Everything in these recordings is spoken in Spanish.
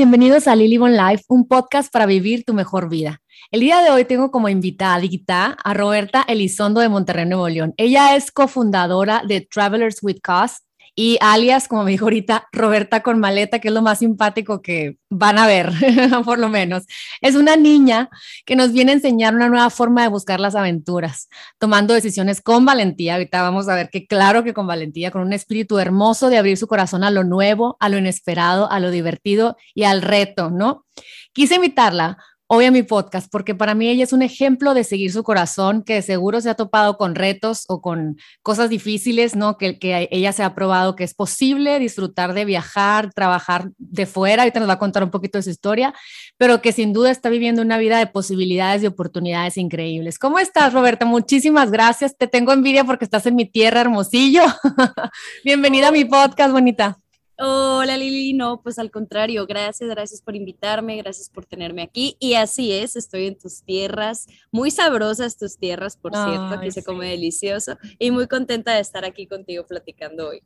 Bienvenidos a Lily Bon Life, un podcast para vivir tu mejor vida. El día de hoy tengo como invitada a Roberta Elizondo de Monterrey, Nuevo León. Ella es cofundadora de Travelers with Cause y alias, como me dijo ahorita, Roberta con maleta, que es lo más simpático que van a ver, por lo menos. Es una niña que nos viene a enseñar una nueva forma de buscar las aventuras, tomando decisiones con valentía. Ahorita vamos a ver que claro que con valentía, con un espíritu hermoso de abrir su corazón a lo nuevo, a lo inesperado, a lo divertido y al reto, ¿no? Quise invitarla hoy a mi podcast, porque para mí ella es un ejemplo de seguir su corazón, que seguro se ha topado con retos o con cosas difíciles, ¿no? Que, ella se ha probado que es posible disfrutar de viajar, trabajar de fuera, ahorita nos va a contar un poquito de su historia, pero que sin duda está viviendo una vida de posibilidades y oportunidades increíbles. ¿Cómo estás, Roberta? Muchísimas gracias. Te tengo envidia porque estás en mi tierra, hermosillo. Bienvenida a mi podcast, bonita. Hola Lili, no, pues al contrario, gracias, gracias por invitarme, gracias por tenerme aquí. Y así es, estoy en tus tierras, muy sabrosas tus tierras, por cierto, aquí se come delicioso y muy contenta de estar aquí contigo platicando hoy.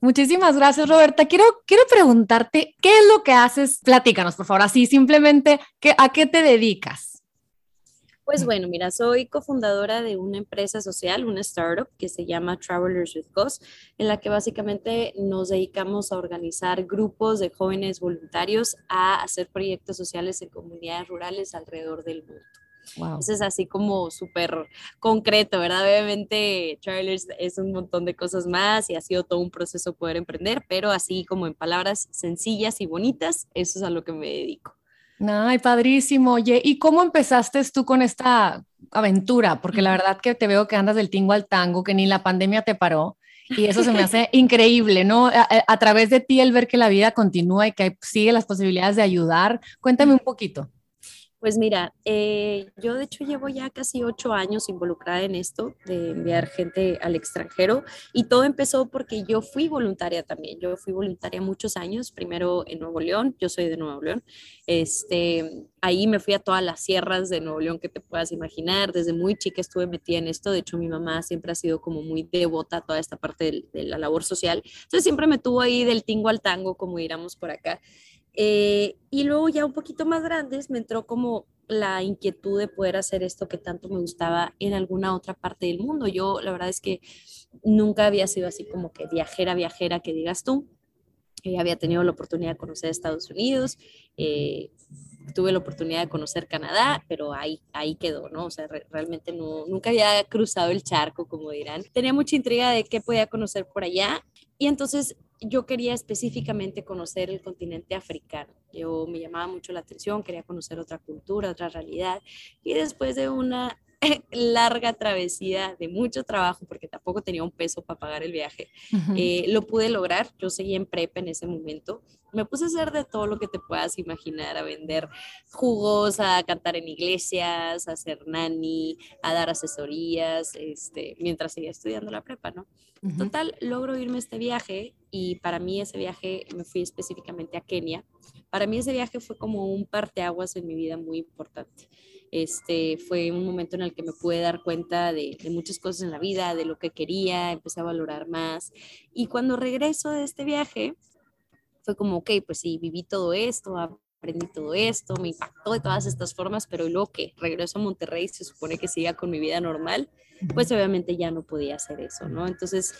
Muchísimas gracias, Roberta. Quiero, quiero preguntarte, ¿qué es lo que haces? Platícanos, por favor, así simplemente, ¿a qué te dedicas? Pues bueno, mira, soy cofundadora de una empresa social, una startup que se llama Travelers with Cause, en la que básicamente nos dedicamos a organizar grupos de jóvenes voluntarios a hacer proyectos sociales en comunidades rurales alrededor del mundo. Wow. Eso es así como súper concreto, ¿verdad? Obviamente Travelers es un montón de cosas más y ha sido todo un proceso poder emprender, pero así como en palabras sencillas y bonitas, eso es a lo que me dedico. Ay, padrísimo. Oye, ¿y cómo empezaste tú con esta aventura? Porque la verdad que te veo que andas del tingo al tango, que ni la pandemia te paró. Y eso se me hace increíble, ¿no? A, través de ti el ver que la vida continúa y que sigue las posibilidades de ayudar. Cuéntame un poquito. Pues mira, eh, yo de hecho llevo ya casi ocho años involucrada en esto de enviar gente al extranjero y todo empezó porque yo fui voluntaria también. Yo fui voluntaria muchos años, primero en Nuevo León, yo soy de Nuevo León. Este, ahí me fui a todas las sierras de Nuevo León que te puedas imaginar. Desde muy chica estuve metida en esto. De hecho, mi mamá siempre ha sido como muy devota a toda esta parte de, de la labor social. Entonces siempre me tuvo ahí del tingo al tango, como diríamos por acá. Eh, y luego ya un poquito más grandes me entró como la inquietud de poder hacer esto que tanto me gustaba en alguna otra parte del mundo. Yo la verdad es que nunca había sido así como que viajera, viajera, que digas tú. Eh, había tenido la oportunidad de conocer Estados Unidos, eh, tuve la oportunidad de conocer Canadá, pero ahí, ahí quedó, ¿no? O sea, realmente no, nunca había cruzado el charco, como dirán. Tenía mucha intriga de qué podía conocer por allá y entonces yo quería específicamente conocer el continente africano. Yo me llamaba mucho la atención, quería conocer otra cultura, otra realidad. Y después de una larga travesía de mucho trabajo, porque tampoco tenía un peso para pagar el viaje, eh, lo pude lograr. Yo seguía en prepa en ese momento. Me puse a hacer de todo lo que te puedas imaginar, a vender jugos, a cantar en iglesias, a hacer nani, a dar asesorías, este, mientras seguía estudiando la prepa, ¿no? Total, logro irme a este viaje y para mí ese viaje me fui específicamente a Kenia. Para mí ese viaje fue como un parteaguas en mi vida muy importante. Este, fue un momento en el que me pude dar cuenta de, muchas cosas en la vida, de lo que quería, empecé a valorar más. Y cuando regreso de este viaje, fue como, ok, pues sí, viví todo esto, aprendí todo esto, me impactó de todas estas formas, pero luego que regreso a Monterrey, se supone que siga con mi vida normal, pues obviamente ya no podía hacer eso, ¿no? Entonces,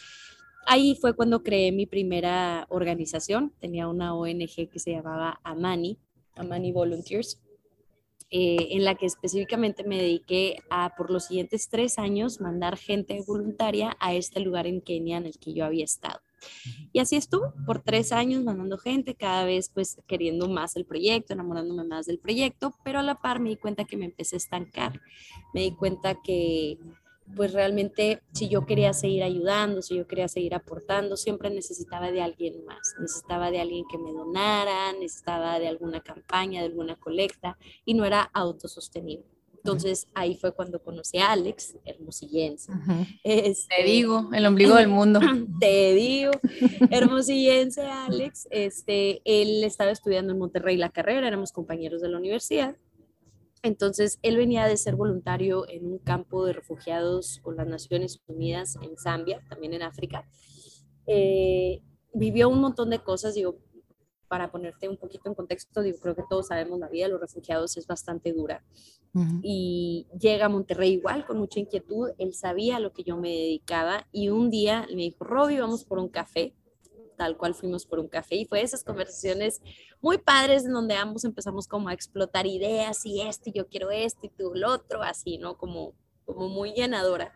ahí fue cuando creé mi primera organización, tenía una ONG que se llamaba Amani, Amani Volunteers, eh, en la que específicamente me dediqué a por los siguientes tres años mandar gente voluntaria a este lugar en Kenia en el que yo había estado. Y así estuvo, por tres años mandando gente, cada vez pues queriendo más el proyecto, enamorándome más del proyecto, pero a la par me di cuenta que me empecé a estancar, me di cuenta que pues realmente si yo quería seguir ayudando, si yo quería seguir aportando, siempre necesitaba de alguien más, necesitaba de alguien que me donara, necesitaba de alguna campaña, de alguna colecta y no era autosostenible. Entonces ahí fue cuando conocí a Alex, hermosillense. Este, te digo, el ombligo del mundo. Te digo, hermosillense Alex. Este, él estaba estudiando en Monterrey la carrera, éramos compañeros de la universidad entonces, él venía de ser voluntario en un campo de refugiados con las Naciones Unidas en Zambia, también en África. Eh, vivió un montón de cosas, digo, para ponerte un poquito en contexto, digo, creo que todos sabemos la vida de los refugiados es bastante dura. Y llega a Monterrey igual, con mucha inquietud. Él sabía a lo que yo me dedicaba y un día me dijo, Robbie, vamos por un café. Tal cual fuimos por un café y fue esas conversaciones muy padres en donde ambos empezamos como a explotar ideas y este, yo quiero este y tú lo otro, así, ¿no? Como, como muy llenadora.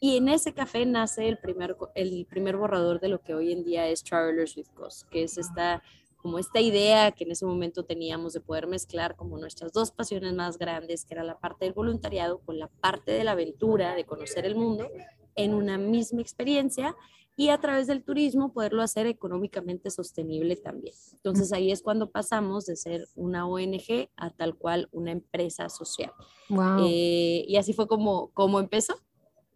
Y en ese café nace el primer, el primer borrador de lo que hoy en día es Travelers with Cause, que es esta como esta idea que en ese momento teníamos de poder mezclar como nuestras dos pasiones más grandes, que era la parte del voluntariado con la parte de la aventura, de conocer el mundo, en una misma experiencia y a través del turismo poderlo hacer económicamente sostenible también. Entonces ahí es cuando pasamos de ser una ONG a tal cual una empresa social. Eh, y así fue como, como empezó.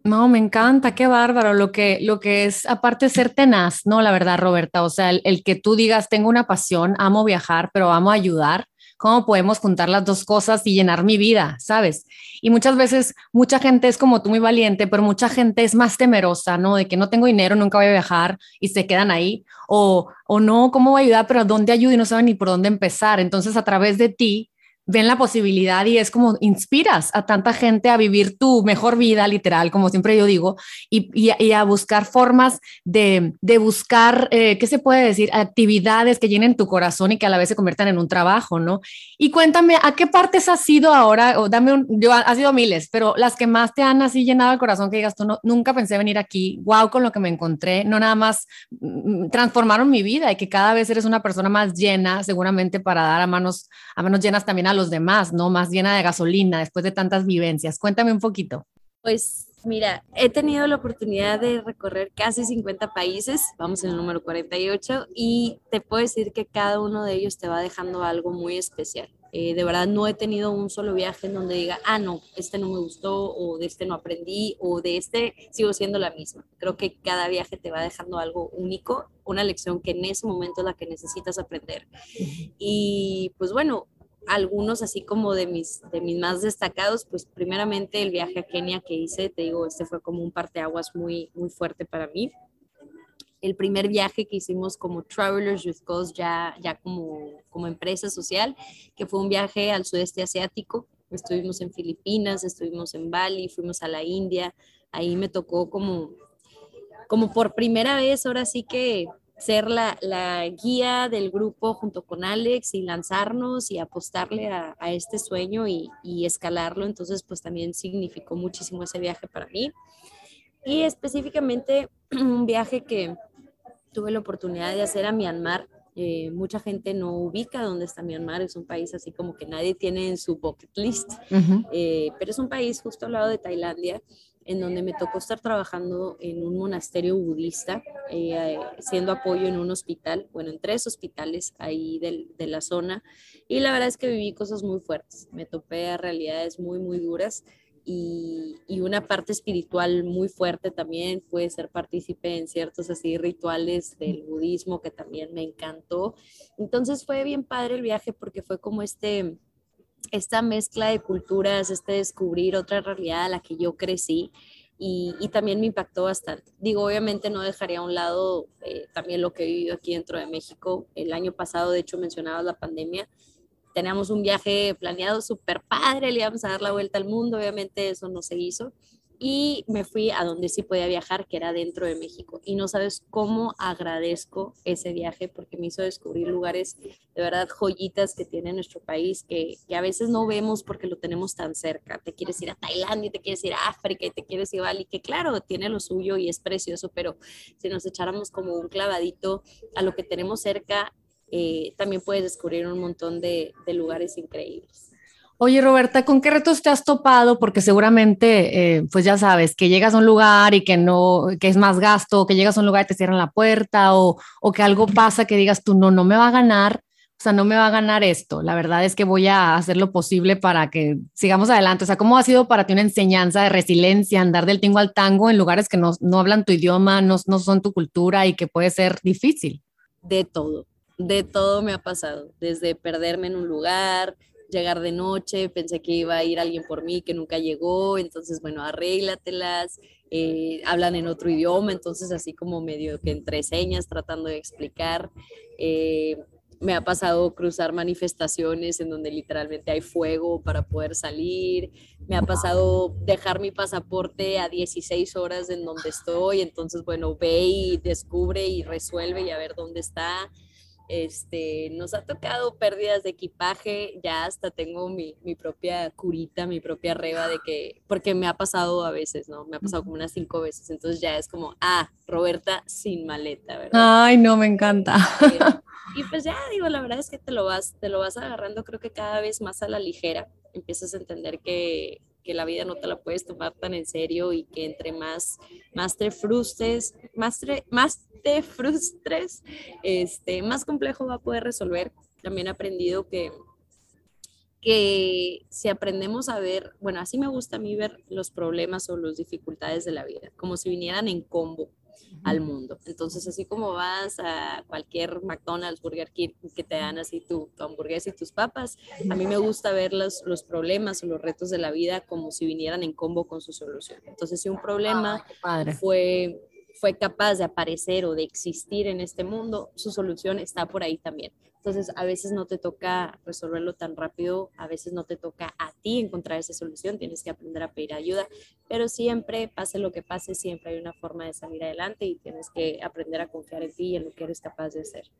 No, me encanta, qué bárbaro lo que, lo que es, aparte de ser tenaz, ¿no? La verdad, Roberta, o sea, el, que tú digas, tengo una pasión, amo viajar, pero amo ayudar, ¿cómo podemos juntar las dos cosas y llenar mi vida, sabes? Y muchas veces, mucha gente es como tú muy valiente, pero mucha gente es más temerosa, ¿no? De que no tengo dinero, nunca voy a viajar y se quedan ahí, o, o no, ¿cómo voy a ayudar? Pero ¿dónde ayudo? Y no saben ni por dónde empezar. Entonces, a través de ti, ven la posibilidad y es como inspiras a tanta gente a vivir tu mejor vida, literal, como siempre yo digo, y, y, a buscar formas de, de buscar, eh, ¿qué se puede decir? Actividades que llenen tu corazón y que a la vez se conviertan en un trabajo, ¿no? Y cuéntame, ¿a qué partes has sido ahora? O dame un, yo, ha sido miles, pero las que más te han así llenado el corazón que digas tú, no, nunca pensé venir aquí, wow, con lo que me encontré, no nada más mm, mm, transformaron mi vida y que cada vez eres una persona más llena, seguramente para dar a manos, a manos llenas también a los demás, ¿no? Más llena de gasolina después de tantas vivencias. Cuéntame un poquito. Pues mira, he tenido la oportunidad de recorrer casi 50 países, vamos en el número 48, y te puedo decir que cada uno de ellos te va dejando algo muy especial. Eh, de verdad no he tenido un solo viaje en donde diga, ah, no, este no me gustó, o de este no aprendí, o de este sigo siendo la misma. Creo que cada viaje te va dejando algo único, una lección que en ese momento es la que necesitas aprender. Y pues bueno, algunos así como de mis, de mis más destacados, pues primeramente el viaje a Kenia que hice, te digo, este fue como un parteaguas muy, muy fuerte para mí. El primer viaje que hicimos como Travelers with Cause, ya, ya como, como empresa social, que fue un viaje al sudeste asiático. Estuvimos en Filipinas, estuvimos en Bali, fuimos a la India. Ahí me tocó como, como por primera vez, ahora sí que ser la, guía del grupo junto con Alex y lanzarnos y apostarle a, este sueño y, escalarlo. Entonces, pues también significó muchísimo ese viaje para mí. Y específicamente un viaje que tuve la oportunidad de hacer a Myanmar. Eh, mucha gente no ubica dónde está Myanmar, es un país así como que nadie tiene en su bucket list, eh, pero es un país justo al lado de Tailandia en donde me tocó estar trabajando en un monasterio budista, eh, siendo apoyo en un hospital, bueno, en tres hospitales ahí de la zona. Y la verdad es que viví cosas muy fuertes, me topé a realidades muy, muy duras. Y, y, una parte espiritual muy fuerte también, puede ser partícipe en ciertos así rituales del budismo que también me encantó. Entonces fue bien padre el viaje porque fue como este, esta mezcla de culturas, este descubrir otra realidad a la que yo crecí y, también me impactó bastante. Digo, obviamente no dejaría a un lado eh, también lo que he vivido aquí dentro de México. El año pasado, de hecho, mencionabas la pandemia. Teníamos un viaje planeado súper padre, le íbamos a dar la vuelta al mundo, obviamente eso no se hizo y me fui a donde sí podía viajar, que era dentro de México. Y no sabes cómo agradezco ese viaje porque me hizo descubrir lugares de verdad joyitas que tiene nuestro país que, que, a veces no vemos porque lo tenemos tan cerca. Te quieres ir a Tailandia y te quieres ir a África y te quieres ir a Bali, que claro, tiene lo suyo y es precioso, pero si nos echáramos como un clavadito a lo que tenemos cerca, eh, también puedes descubrir un montón de, de lugares increíbles. Oye, Roberta, ¿con qué retos te has topado? Porque seguramente, eh, pues ya sabes, que llegas a un lugar y que no, que es más gasto, que llegas a un lugar y te cierran la puerta, o, o que algo pasa que digas tú, no, no me va a ganar, o sea, no me va a ganar esto. La verdad es que voy a hacer lo posible para que sigamos adelante. O sea, ¿cómo ha sido para ti una enseñanza de resiliencia, andar del tingo al tango en lugares que no, no hablan tu idioma, no, no son tu cultura y que puede ser difícil? De todo, de todo me ha pasado, desde perderme en un lugar, llegar de noche, pensé que iba a ir alguien por mí que nunca llegó, entonces bueno, arréglatelas, eh, hablan en otro idioma, entonces así como medio que entre señas tratando de explicar. Eh, me ha pasado cruzar manifestaciones en donde literalmente hay fuego para poder salir. Me ha pasado dejar mi pasaporte a 16 horas en donde estoy. Entonces, bueno, ve y descubre y resuelve y a ver dónde está. Este, nos ha tocado pérdidas de equipaje, ya hasta tengo mi, mi, propia curita, mi propia reba de que, porque me ha pasado a veces, ¿no? Me ha pasado como unas cinco veces, entonces ya es como, ah, Roberta sin maleta, ¿verdad? Ay, no, me encanta. Y pues ya digo, la verdad es que te lo vas, te lo vas agarrando creo que cada vez más a la ligera, empiezas a entender que, que la vida no te la puedes tomar tan en serio y que entre más, más te frustres, más, más te frustres, este, más complejo va a poder resolver. También he aprendido que, que si aprendemos a ver, bueno, así me gusta a mí ver los problemas o las dificultades de la vida, como si vinieran en combo al mundo. Entonces, así como vas a cualquier McDonald's, Burger King, que te dan así tu, hamburguesa y tus papas, a mí me gusta ver los, los, problemas o los retos de la vida como si vinieran en combo con su solución. Entonces, si un problema fue fue capaz de aparecer o de existir en este mundo, su solución está por ahí también. Entonces, a veces no te toca resolverlo tan rápido, a veces no te toca a ti encontrar esa solución, tienes que aprender a pedir ayuda, pero siempre, pase lo que pase, siempre hay una forma de salir adelante y tienes que aprender a confiar en ti y en lo que eres capaz de hacer.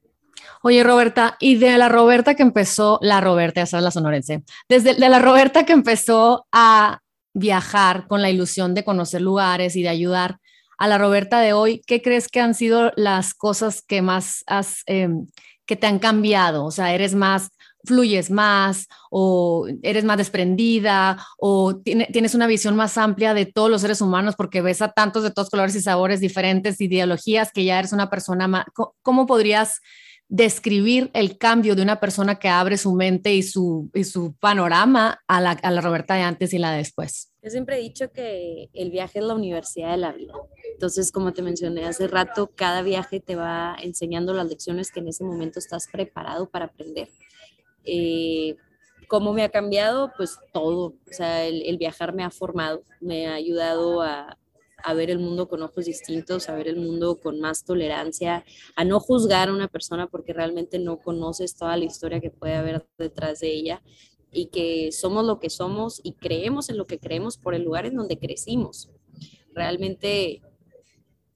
Oye, Roberta, y de la Roberta que empezó, la Roberta, ya sabes, la sonorense, desde de la Roberta que empezó a viajar con la ilusión de conocer lugares y de ayudar, a la Roberta de hoy, ¿qué crees que han sido las cosas que más has, em, que te han cambiado? O sea, eres más, fluyes más o eres más desprendida o tienes una visión más amplia de todos los seres humanos porque ves a tantos de todos colores y sabores diferentes, ideologías, que ya eres una persona más... ¿Cómo podrías describir el cambio de una persona que abre su mente y su, y su panorama a la, a la Roberta de antes y la de después? Yo siempre he dicho que el viaje es la universidad de la vida. Entonces, como te mencioné hace rato, cada viaje te va enseñando las lecciones que en ese momento estás preparado para aprender. Eh, ¿Cómo me ha cambiado? Pues todo. O sea, el, el viajar me ha formado, me ha ayudado a, a ver el mundo con ojos distintos, a ver el mundo con más tolerancia, a no juzgar a una persona porque realmente no conoces toda la historia que puede haber detrás de ella y que somos lo que somos y creemos en lo que creemos por el lugar en donde crecimos. Realmente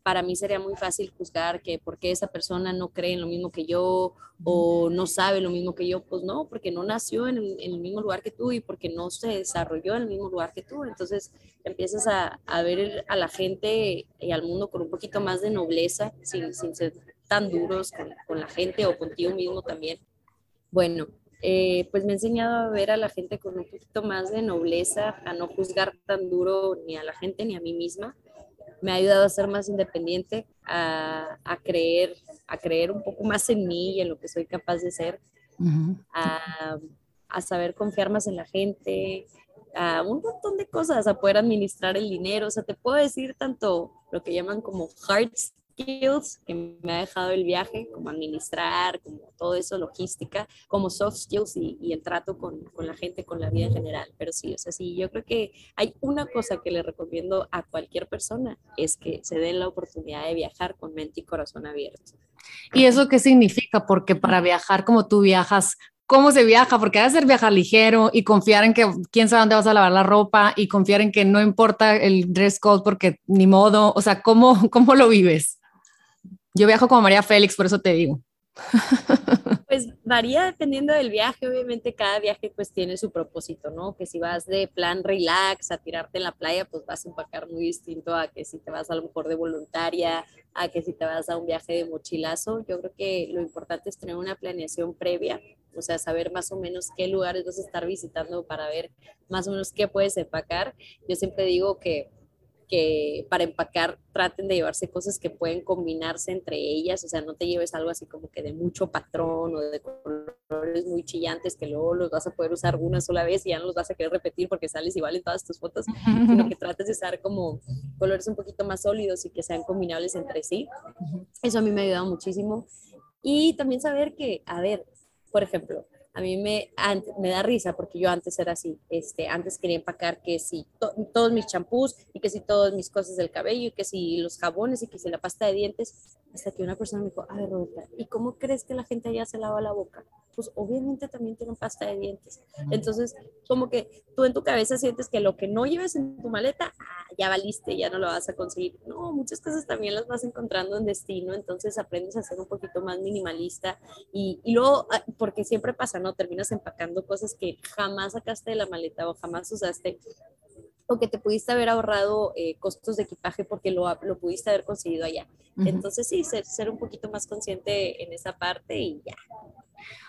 para mí sería muy fácil juzgar que porque esa persona no cree en lo mismo que yo o no sabe lo mismo que yo, pues no, porque no nació en, el mismo lugar que tú y porque no se desarrolló en el mismo lugar que tú. Entonces empiezas a, ver a la gente y al mundo con un poquito más de nobleza, sin, ser tan duros con, la gente o contigo mismo también. Bueno, eh, pues me he enseñado a ver a la gente con un poquito más de nobleza, a no juzgar tan duro ni a la gente ni a mí misma me ha ayudado a ser más independiente, a, a, creer, a creer un poco más en mí y en lo que soy capaz de ser, a, a, saber confiar más en la gente, a un montón de cosas, a poder administrar el dinero. O sea, te puedo decir tanto lo que llaman como hearts skills que me ha dejado el viaje, como administrar, como todo eso, logística, como soft skills y, el trato con, con, la gente, con la vida en general. Pero sí, o sea, sí, yo creo que hay una cosa que le recomiendo a cualquier persona, es que se den la oportunidad de viajar con mente y corazón abierto. ¿Y eso qué significa? Porque para viajar como tú viajas, cómo se viaja, porque debe ser viajar ligero y confiar en que quién sabe dónde vas a lavar la ropa y confiar en que no importa el dress code porque ni modo, o sea, ¿cómo, cómo lo vives? Yo viajo como María Félix, por eso te digo. Pues varía dependiendo del viaje, obviamente cada viaje pues tiene su propósito, ¿no? Que si vas de plan relax a tirarte en la playa, pues vas a empacar muy distinto a que si te vas a lo mejor de voluntaria, a que si te vas a un viaje de mochilazo. Yo creo que lo importante es tener una planeación previa, o sea, saber más o menos qué lugares vas a estar visitando para ver más o menos qué puedes empacar. Yo siempre digo que que para empacar traten de llevarse cosas que pueden combinarse entre ellas, o sea, no te lleves algo así como que de mucho patrón o de colores muy chillantes que luego los vas a poder usar una sola vez y ya no los vas a querer repetir porque sales igual en todas tus fotos, sino que trates de usar como colores un poquito más sólidos y que sean combinables entre sí. Eso a mí me ha ayudado muchísimo. Y también saber que, a ver, por ejemplo, a mí me, me da risa porque yo antes era así, este, antes quería empacar que si todos mis champús y que si todas mis cosas del cabello y que si los jabones y que si la pasta de dientes, hasta que una persona me dijo, a ver, Roberta, ¿y cómo crees que la gente allá se lava la boca? Pues obviamente también tienen pasta de dientes. Entonces, como que tú en tu cabeza sientes que lo que no lleves en tu maleta, ah, ya valiste, ya no lo vas a conseguir. No, muchas cosas también las vas encontrando en destino, entonces aprendes a ser un poquito más minimalista y, y luego, ah, porque siempre pasa, ¿no? Terminas empacando cosas que jamás sacaste de la maleta o jamás usaste o que te pudiste haber ahorrado eh, costos de equipaje porque lo, lo, pudiste haber conseguido allá. Entonces sí, ser, ser, un poquito más consciente en esa parte y ya.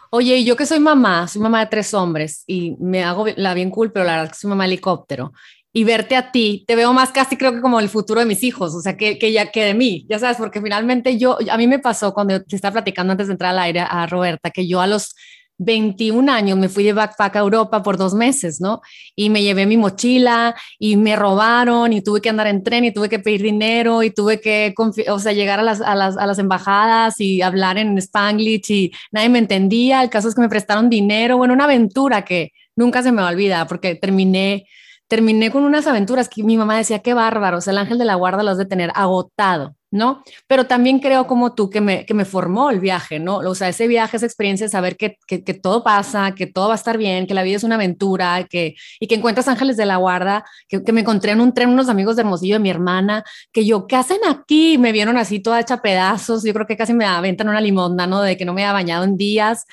Oye, yo que soy mamá, soy mamá de tres hombres y me hago la bien cool, pero la verdad que soy mamá helicóptero. Y verte a ti, te veo más casi creo que como el futuro de mis hijos, o sea, que, que ya que de mí, ya sabes, porque finalmente yo, a mí me pasó cuando te estaba platicando antes de entrar al aire a Roberta, que yo a los 21 años me fui de backpack a Europa por dos meses, ¿no? Y me llevé mi mochila y me robaron y tuve que andar en tren y tuve que pedir dinero y tuve que, o sea, llegar a las, embajadas y hablar en Spanglish y nadie me entendía. El caso es que me prestaron dinero, bueno, una aventura que nunca se me va a olvidar porque terminé terminé con unas aventuras que mi mamá decía, qué bárbaro, o sea, el ángel de la guarda los de tener agotado, ¿no? Pero también creo como tú que me, que me formó el viaje, ¿no? O sea, ese viaje, esa experiencia saber que, que, que, todo pasa, que todo va a estar bien, que la vida es una aventura, que, y que encuentras ángeles de la guarda, que, que me encontré en un tren unos amigos de Hermosillo de mi hermana, que yo, ¿qué hacen aquí? Me vieron así toda hecha pedazos, yo creo que casi me aventan una limonda, ¿no? De que no me había bañado en días,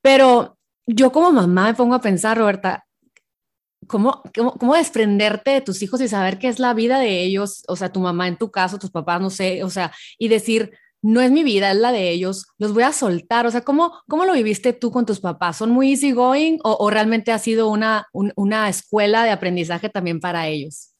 pero yo como mamá me pongo a pensar, Roberta, ¿Cómo, cómo, desprenderte de tus hijos y saber qué es la vida de ellos? O sea, tu mamá en tu caso, tus papás, no sé, o sea, y decir, no es mi vida, es la de ellos, los voy a soltar. O sea, ¿cómo, cómo lo viviste tú con tus papás? ¿Son muy easygoing o, o realmente ha sido una, una escuela de aprendizaje también para ellos?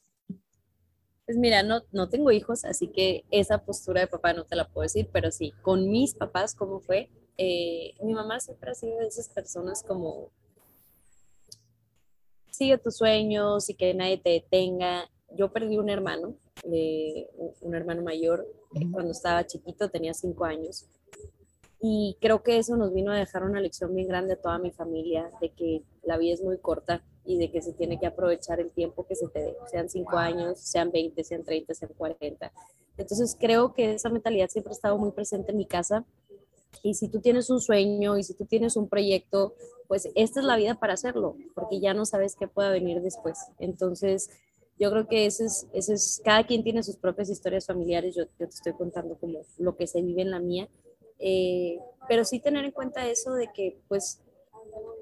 Pues mira, no, no tengo hijos, así que esa postura de papá no te la puedo decir, pero sí, con mis papás, ¿cómo fue? Eh, mi mamá siempre ha sido de esas personas como sigue tus sueños y que nadie te detenga. Yo perdí un hermano, un hermano mayor, cuando estaba chiquito, tenía cinco años. Y creo que eso nos vino a dejar una lección bien grande a toda mi familia, de que la vida es muy corta y de que se tiene que aprovechar el tiempo que se te dé, sean cinco años, sean 20, sean 30, sean 40. Entonces creo que esa mentalidad siempre ha estado muy presente en mi casa y si tú tienes un sueño y si tú tienes un proyecto, pues esta es la vida para hacerlo, porque ya no sabes qué pueda venir después. Entonces, yo creo que ese es, ese es cada quien tiene sus propias historias familiares, yo, te estoy contando como lo que se vive en la mía, eh, pero sí tener en cuenta eso de que pues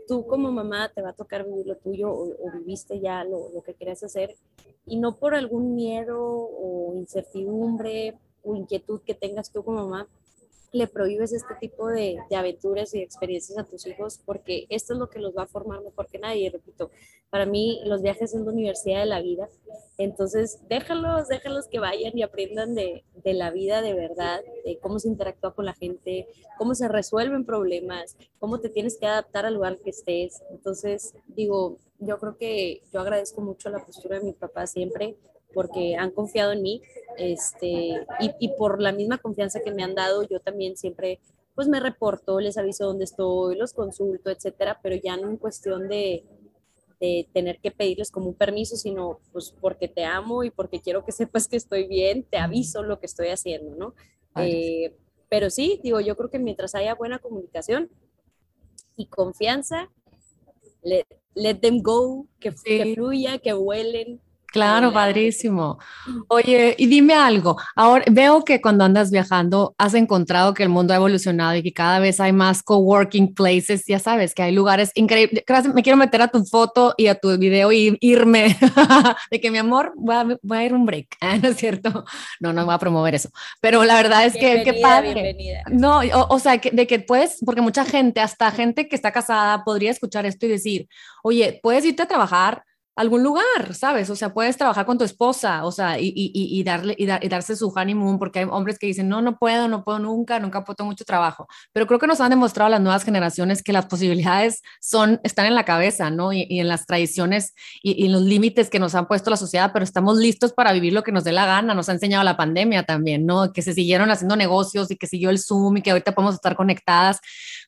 tú como mamá te va a tocar vivir lo tuyo o, o viviste ya lo, lo, que querías hacer y no por algún miedo o incertidumbre o inquietud que tengas tú como mamá, le prohíbes este tipo de, de, aventuras y experiencias a tus hijos porque esto es lo que los va a formar mejor que nadie. repito, para mí los viajes son la universidad de la vida. Entonces, déjalos, déjalos que vayan y aprendan de, de la vida de verdad, de cómo se interactúa con la gente, cómo se resuelven problemas, cómo te tienes que adaptar al lugar que estés. Entonces, digo, yo creo que yo agradezco mucho la postura de mi papá siempre porque han confiado en mí este, y, y, por la misma confianza que me han dado, yo también siempre pues me reporto, les aviso dónde estoy, los consulto, etcétera, pero ya no en cuestión de, de tener que pedirles como un permiso, sino pues porque te amo y porque quiero que sepas que estoy bien, te aviso lo que estoy haciendo, ¿no? Eh, pero sí, digo, yo creo que mientras haya buena comunicación y confianza, let, let them go, que, que fluya, que vuelen, Claro, padrísimo. Oye, y dime algo. Ahora veo que cuando andas viajando has encontrado que el mundo ha evolucionado y que cada vez hay más coworking places. Ya sabes que hay lugares increíbles. Me quiero meter a tu foto y a tu video y irme de que mi amor voy a, voy a ir un break. ¿No es cierto? No, no voy a promover eso. Pero la verdad es que qué padre. Bienvenida. No, o, o sea, que, de que puedes, porque mucha gente, hasta gente que está casada, podría escuchar esto y decir, oye, puedes irte a trabajar algún lugar, ¿sabes? O sea, puedes trabajar con tu esposa, o sea, y, darle, y, darse su honeymoon, porque hay hombres que dicen, no, no puedo, no puedo nunca, nunca puedo mucho trabajo. Pero creo que nos han demostrado las nuevas generaciones que las posibilidades son, están en la cabeza, ¿no? Y, en las tradiciones y, los límites que nos han puesto la sociedad, pero estamos listos para vivir lo que nos dé la gana. Nos ha enseñado la pandemia también, ¿no? Que se siguieron haciendo negocios y que siguió el Zoom y que ahorita podemos estar conectadas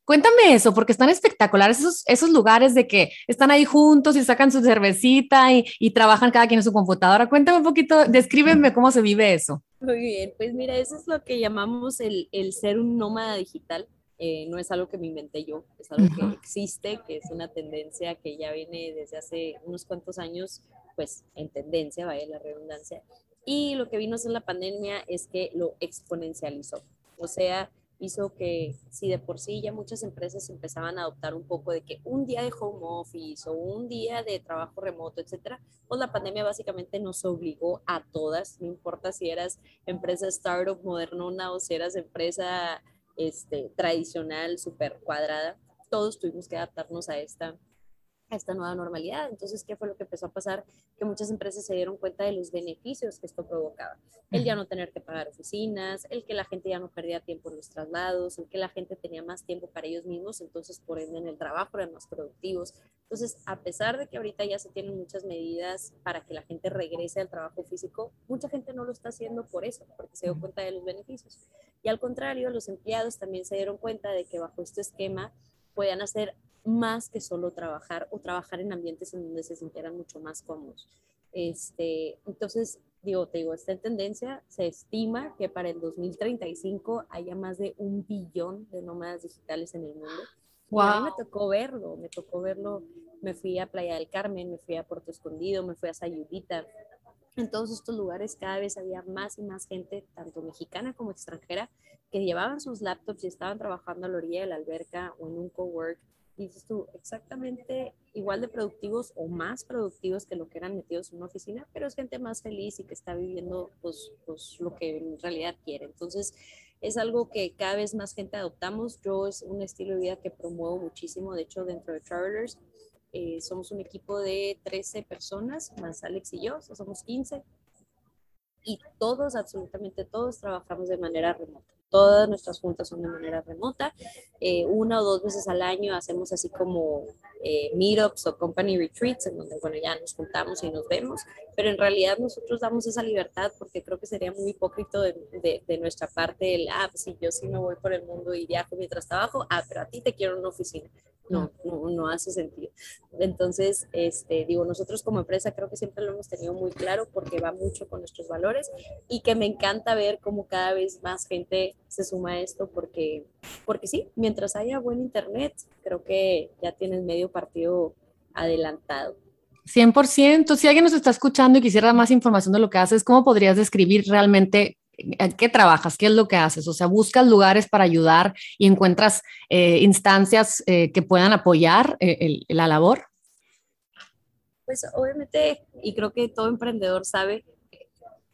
Cuéntame eso, porque están espectaculares esos, esos lugares de que están ahí juntos y sacan su cervecita y, y trabajan cada quien en su computadora. Cuéntame un poquito, descríbeme cómo se vive eso. Muy bien, pues mira, eso es lo que llamamos el, el ser un nómada digital. Eh, no es algo que me inventé yo, es algo que existe, que es una tendencia que ya viene desde hace unos cuantos años, pues en tendencia, vaya la redundancia. Y lo que vino hacer la pandemia es que lo exponencializó. O sea, hizo que si de por sí ya muchas empresas empezaban a adoptar un poco de que un día de home office o un día de trabajo remoto, etcétera, pues la pandemia básicamente nos obligó a todas, no importa si eras empresa startup modernona o si eras empresa este, tradicional, súper cuadrada, todos tuvimos que adaptarnos a esta, a esta nueva normalidad. Entonces, ¿qué fue lo que empezó a pasar? Que muchas empresas se dieron cuenta de los beneficios que esto provocaba. El ya no tener que pagar oficinas, el que la gente ya no perdía tiempo en los traslados, el que la gente tenía más tiempo para ellos mismos, entonces por ende en el trabajo eran más productivos. Entonces, a pesar de que ahorita ya se tienen muchas medidas para que la gente regrese al trabajo físico, mucha gente no lo está haciendo por eso, porque se dio cuenta de los beneficios. Y al contrario, los empleados también se dieron cuenta de que bajo este esquema podían hacer más que solo trabajar o trabajar en ambientes en donde se sintieran mucho más cómodos. Este, entonces, digo, te digo, esta tendencia se estima que para el 2035 haya más de un billón de nómadas digitales en el mundo. Wow. a mí me tocó verlo, me tocó verlo. Me fui a Playa del Carmen, me fui a Puerto Escondido, me fui a Sayulita, en todos estos lugares cada vez había más y más gente, tanto mexicana como extranjera, que llevaban sus laptops y estaban trabajando a la orilla de la alberca o en un cowork. Dices tú, exactamente igual de productivos o más productivos que lo que eran metidos en una oficina, pero es gente más feliz y que está viviendo pues, pues lo que en realidad quiere. Entonces, es algo que cada vez más gente adoptamos. Yo es un estilo de vida que promuevo muchísimo, de hecho, dentro de Travelers eh, somos un equipo de 13 personas, más Alex y yo, somos 15. Y todos, absolutamente todos, trabajamos de manera remota. Todas nuestras juntas son de manera remota. Eh, una o dos veces al año hacemos así como eh, meetups o company retreats, en donde, bueno, ya nos juntamos y nos vemos, pero en realidad nosotros damos esa libertad porque creo que sería muy hipócrita de, de, nuestra parte el, ah, pues sí, yo sí me voy por el mundo y viajo mientras trabajo, ah, pero a ti te quiero en una oficina no, no, no, hace sentido. Entonces, este, digo, nosotros como empresa creo que siempre lo hemos tenido muy claro porque va mucho con nuestros valores y que me encanta ver cómo cada vez más gente se suma a esto porque, porque sí, mientras haya buen internet, creo que ya tienes medio partido adelantado. 100%. Si alguien nos está escuchando y quisiera más información de lo que haces, ¿cómo podrías describir realmente ¿En qué trabajas? ¿Qué es lo que haces? O sea, buscas lugares para ayudar y encuentras eh, instancias eh, que puedan apoyar eh, la labor. Pues obviamente, y creo que todo emprendedor sabe,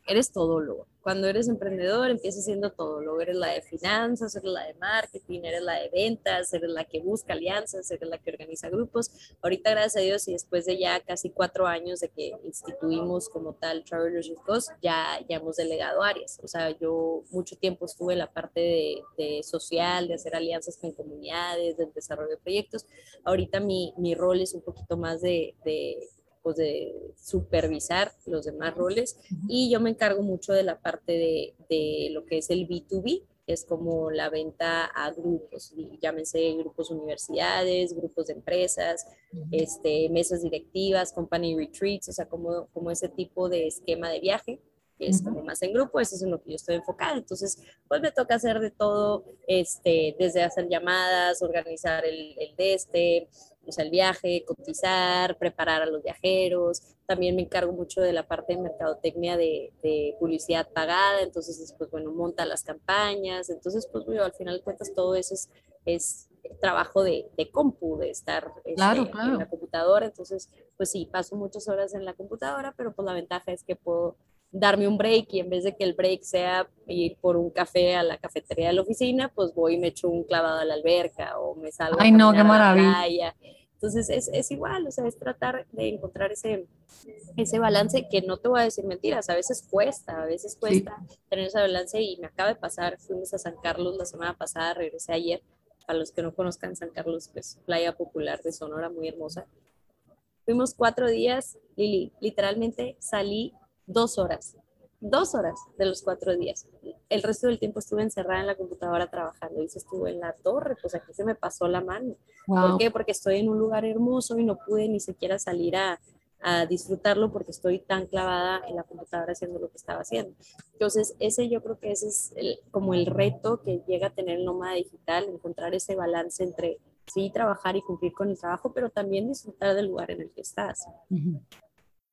eres todo lo cuando eres emprendedor empiezas siendo todo, luego eres la de finanzas, eres la de marketing, eres la de ventas, eres la que busca alianzas, eres la que organiza grupos. Ahorita, gracias a Dios, y después de ya casi cuatro años de que instituimos como tal Travelers with Cost, ya, ya hemos delegado áreas. O sea, yo mucho tiempo estuve en la parte de, de social, de hacer alianzas con comunidades, del desarrollo de proyectos. Ahorita mi, mi rol es un poquito más de, de pues de supervisar los demás roles y yo me encargo mucho de la parte de, de lo que es el B2B, que es como la venta a grupos, llámense grupos universidades, grupos de empresas, este, mesas directivas, company retreats, o sea, como, como ese tipo de esquema de viaje que es como más en grupo, eso es en lo que yo estoy enfocada. Entonces, pues me toca hacer de todo, este, desde hacer llamadas, organizar el, el de este, o sea, el viaje, cotizar, preparar a los viajeros. También me encargo mucho de la parte de mercadotecnia de, de publicidad pagada, entonces después, bueno, monta las campañas. Entonces, pues, bueno, al final de cuentas todo eso es, es trabajo de, de, compu, de estar este, en la computadora. Entonces, pues sí, paso muchas horas en la computadora, pero pues la ventaja es que puedo darme un break y en vez de que el break sea ir por un café a la cafetería de la oficina, pues voy y me echo un clavado a la alberca o me salgo Ay, a no, qué maravilla. Entonces es, es, igual, o sea, es tratar de encontrar ese, ese balance que no te voy a decir mentiras, a veces cuesta, a veces cuesta tener ese balance y me acaba de pasar, fuimos a San Carlos la semana pasada, regresé ayer, a los que no conozcan San Carlos, pues playa popular de Sonora, muy hermosa. Fuimos cuatro días, Lili, literalmente salí dos horas. dos horas de los cuatro días. El resto del tiempo estuve encerrada en la computadora trabajando y se estuvo en la torre, pues aquí se me pasó la mano. ¿Por qué? Porque estoy en un lugar hermoso y no pude ni siquiera salir a, a disfrutarlo porque estoy tan clavada en la computadora haciendo lo que estaba haciendo. Entonces, ese yo creo que ese es el, como el reto que llega a tener el nómada digital, encontrar ese balance entre sí trabajar y cumplir con el trabajo, pero también disfrutar del lugar en el que estás.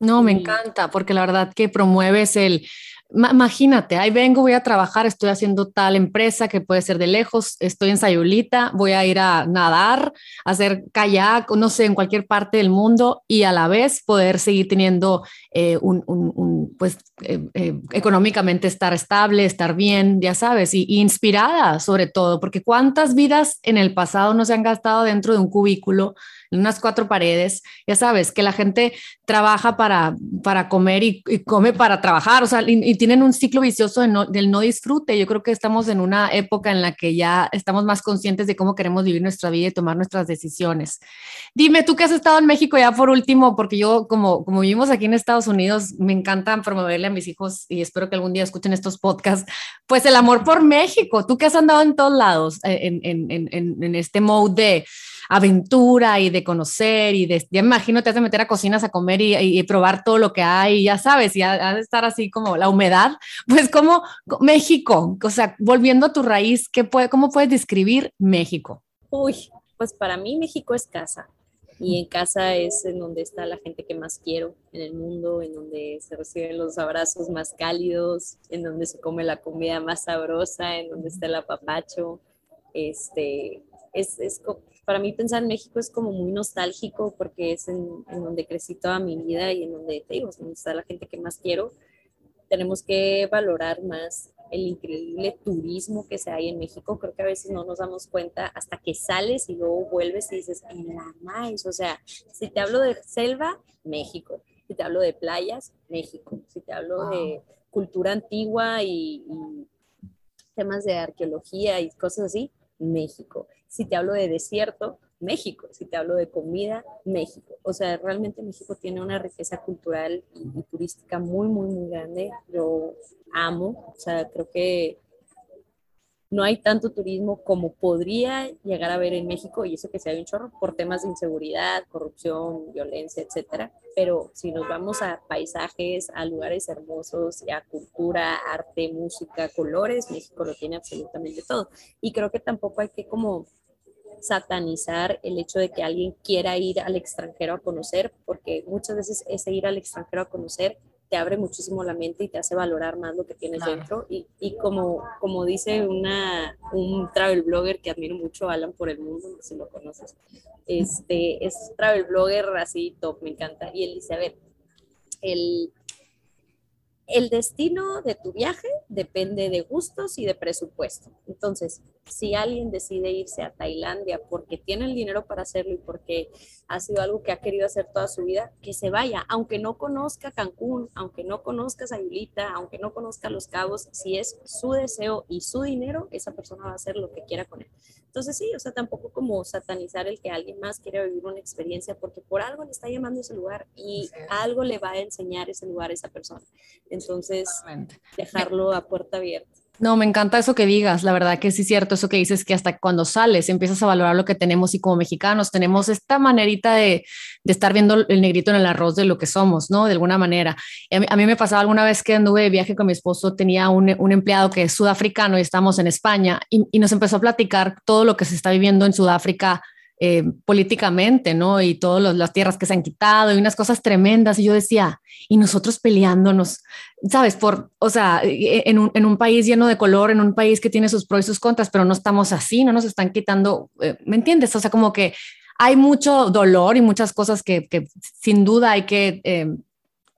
No, me encanta, porque la verdad que promueves el, imagínate, ahí vengo, voy a trabajar, estoy haciendo tal empresa que puede ser de lejos, estoy en Sayulita, voy a ir a nadar, a hacer kayak, no sé, en cualquier parte del mundo y a la vez poder seguir teniendo eh, un, pues, eh, eh, económicamente estar estable, estar bien, ya sabes, y, inspirada sobre todo, porque cuántas vidas en el pasado no se han gastado dentro de un cubículo, unas cuatro paredes, ya sabes, que la gente trabaja para, para comer y, come para trabajar, o sea, y tienen un ciclo vicioso del no disfrute. Yo creo que estamos en una época en la que ya estamos más conscientes de cómo queremos vivir nuestra vida y tomar nuestras decisiones. Dime, tú que has estado en México ya por último, porque yo como, como vivimos aquí en Estados Unidos, me encanta promoverle a mis hijos y espero que algún día escuchen estos podcasts, pues el amor por México. Tú que has andado en todos lados eh, en, en, en, en este mode de aventura y de conocer y de, ya imagino te has de meter a cocinas a comer y, probar todo lo que hay, ya sabes, y ha, de estar así como la humedad, pues como México, o sea, volviendo a tu raíz, ¿qué puede, ¿cómo puedes describir México? Uy, pues para mí México es casa. Y en casa es en donde está la gente que más quiero en el mundo, en donde se reciben los abrazos más cálidos, en donde se come la comida más sabrosa, en donde está el apapacho. Este, es, es, para mí pensar en México es como muy nostálgico porque es en, donde crecí toda mi vida y en donde, te digo, donde está la gente que más quiero. Tenemos que valorar más el increíble turismo que se hay en México. Creo que a veces no nos damos cuenta hasta que sales y luego vuelves y dices, la más, o sea, si te hablo de selva, México. Si te hablo de playas, México. Si te hablo de cultura antigua y, y temas de arqueología y cosas así, México. Si te hablo de desierto, México. Si te hablo de comida, México. O sea, realmente México tiene una riqueza cultural y, turística muy, muy, muy grande. Yo amo, o sea, creo que no hay tanto turismo como podría llegar a ver en México, y eso que se hay un chorro por temas de inseguridad, corrupción, violencia, etcétera. Pero si nos vamos a paisajes, a lugares hermosos, a cultura, arte, música, colores, México lo tiene absolutamente todo. Y creo que tampoco hay que como satanizar el hecho de que alguien quiera ir al extranjero a conocer, porque muchas veces ese ir al extranjero a conocer te abre muchísimo la mente y te hace valorar más lo que tienes dentro. Y, y, como, como dice una, un travel blogger que admiro mucho, Alan por el mundo, si lo conoces, este, es travel blogger así top, me encanta. Y él dice, a ver, el, el destino de tu viaje depende de gustos y de presupuesto. Entonces, si alguien decide irse a Tailandia porque tiene el dinero para hacerlo y porque ha sido algo que ha querido hacer toda su vida, que se vaya, aunque no conozca Cancún, aunque no conozca Sayulita, aunque no conozca Los Cabos, si es su deseo y su dinero, esa persona va a hacer lo que quiera con él. Entonces sí, o sea, tampoco como satanizar el que alguien más quiera vivir una experiencia porque por algo le está llamando ese lugar y algo le va a enseñar ese lugar a esa persona. Entonces, dejarlo a puerta abierta. No, me encanta eso que digas, la verdad que sí es cierto, eso que dices que hasta cuando sales empiezas a valorar lo que tenemos y como mexicanos tenemos esta manerita de, de estar viendo el negrito en el arroz de lo que somos, ¿no? De alguna manera. A mí, me pasaba alguna vez que anduve de viaje con mi esposo, tenía un, un empleado que es sudafricano y estamos en España y, y nos empezó a platicar todo lo que se está viviendo en Sudáfrica eh, políticamente, ¿no? Y todas las tierras que se han quitado y unas cosas tremendas. Y yo decía, y nosotros peleándonos, ¿sabes? Por, o sea, e, en un, en un país lleno de color, en un país que tiene sus pros y sus contras, pero no estamos así, no nos están quitando, eh, ¿me entiendes? O sea, como que hay mucho dolor y muchas cosas que, que sin duda hay que eh,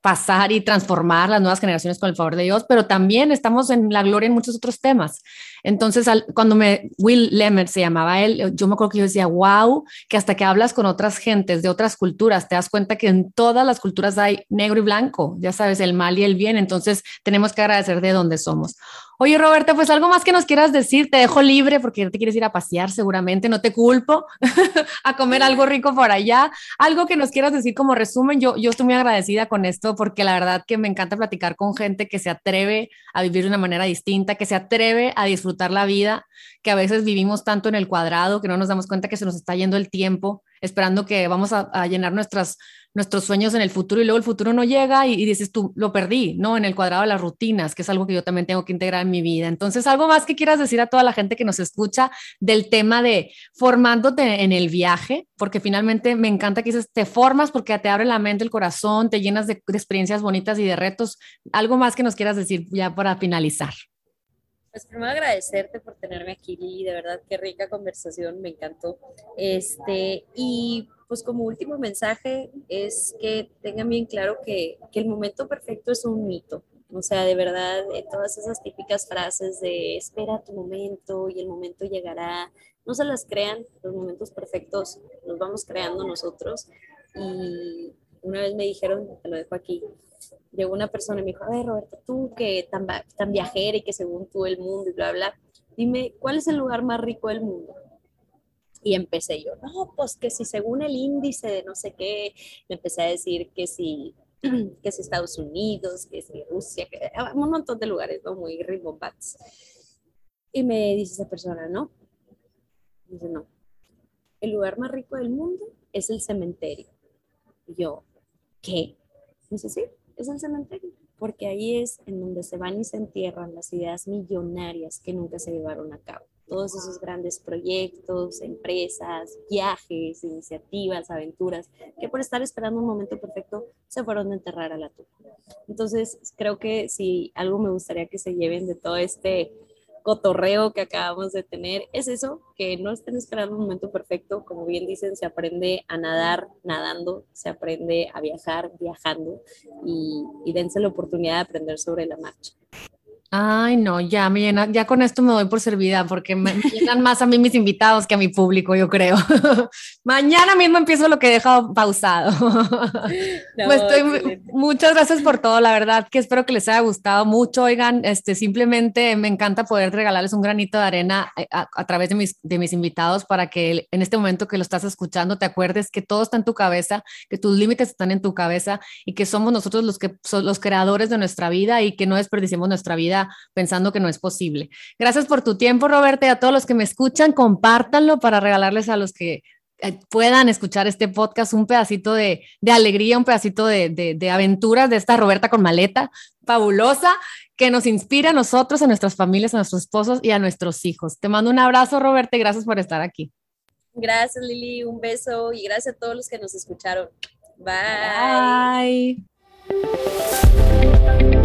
pasar y transformar las nuevas generaciones con el favor de Dios, pero también estamos en la gloria en muchos otros temas. Entonces, cuando me, Will Lemmer se llamaba él, yo me acuerdo que yo decía, wow, que hasta que hablas con otras gentes de otras culturas, te das cuenta que en todas las culturas hay negro y blanco, ya sabes, el mal y el bien, entonces tenemos que agradecer de dónde somos. Oye, Roberta, pues algo más que nos quieras decir, te dejo libre porque te quieres ir a pasear seguramente, no te culpo, a comer algo rico por allá. Algo que nos quieras decir como resumen, yo, yo estoy muy agradecida con esto porque la verdad que me encanta platicar con gente que se atreve a vivir de una manera distinta, que se atreve a disfrutar la vida, que a veces vivimos tanto en el cuadrado que no nos damos cuenta que se nos está yendo el tiempo esperando que vamos a, llenar nuestras, nuestros sueños en el futuro y luego el futuro no llega y, dices tú, lo perdí, ¿no? En el cuadrado de las rutinas, que es algo que yo también tengo que integrar en mi vida. Entonces, algo más que quieras decir a toda la gente que nos escucha del tema de formándote en el viaje, porque finalmente me encanta que dices, te formas porque te abre la mente, el corazón, te llenas de, de experiencias bonitas y de retos. Algo más que nos quieras decir ya para finalizar. Pues primero agradecerte por tenerme aquí, Lili, de verdad qué rica conversación, me encantó. Este, y pues como último mensaje es que tengan bien claro que, que el momento perfecto es un mito. O sea, de verdad, todas esas típicas frases de espera tu momento y el momento llegará, no se las crean, los momentos perfectos los vamos creando nosotros. Y una vez me dijeron, te lo dejo aquí, llegó una persona y me dijo, a ver, Roberto, tú que tan, tan viajera y que según tú el mundo y bla, bla, dime, ¿cuál es el lugar más rico del mundo? Y empecé yo, no, pues que si según el índice de no sé qué, me empecé a decir que si, que si Estados Unidos, que si Rusia, que, ah, un montón de lugares, ¿no? Muy rimbombantes. Y me dice esa persona, no. Dice, no. El lugar más rico del mundo es el cementerio. Y yo, ¿qué? Dice, sí, es el cementerio, porque ahí es en donde se van y se entierran las ideas millonarias que nunca se llevaron a cabo. Todos esos grandes proyectos, empresas, viajes, iniciativas, aventuras, que por estar esperando un momento perfecto se fueron a enterrar a la tumba. Entonces, creo que si algo me gustaría que se lleven de todo este cotorreo que acabamos de tener es eso, que no estén esperando un momento perfecto, como bien dicen, se aprende a nadar nadando, se aprende a viajar viajando y, y dense la oportunidad de aprender sobre la marcha. Ay, no, ya me llena, ya con esto me doy por servida porque me, llenan más a mí mis invitados que a mi público, yo creo. Mañana mismo empiezo lo que he dejado pausado. pues estoy, muchas gracias por todo, la verdad que espero que les haya gustado mucho. Oigan, este, simplemente me encanta poder regalarles un granito de arena eh, a, a, través de mis, de mis invitados para que en este momento que lo estás escuchando te acuerdes que todo está en tu cabeza, que tus límites están en tu cabeza y que somos nosotros los que son los creadores de nuestra vida y que no desperdiciemos nuestra vida pensando que no es posible. Gracias por tu tiempo, Roberta, y a todos los que me escuchan, compártanlo para regalarles a los que eh, puedan escuchar este podcast un pedacito de, alegría, un pedacito de, de, aventuras de esta Roberta con maleta fabulosa que nos inspira a nosotros, a nuestras familias, a nuestros esposos y a nuestros hijos. Te mando un abrazo, Roberta, y gracias por estar aquí. Gracias, Lili, un beso y gracias a todos los que nos escucharon. Bye. Bye.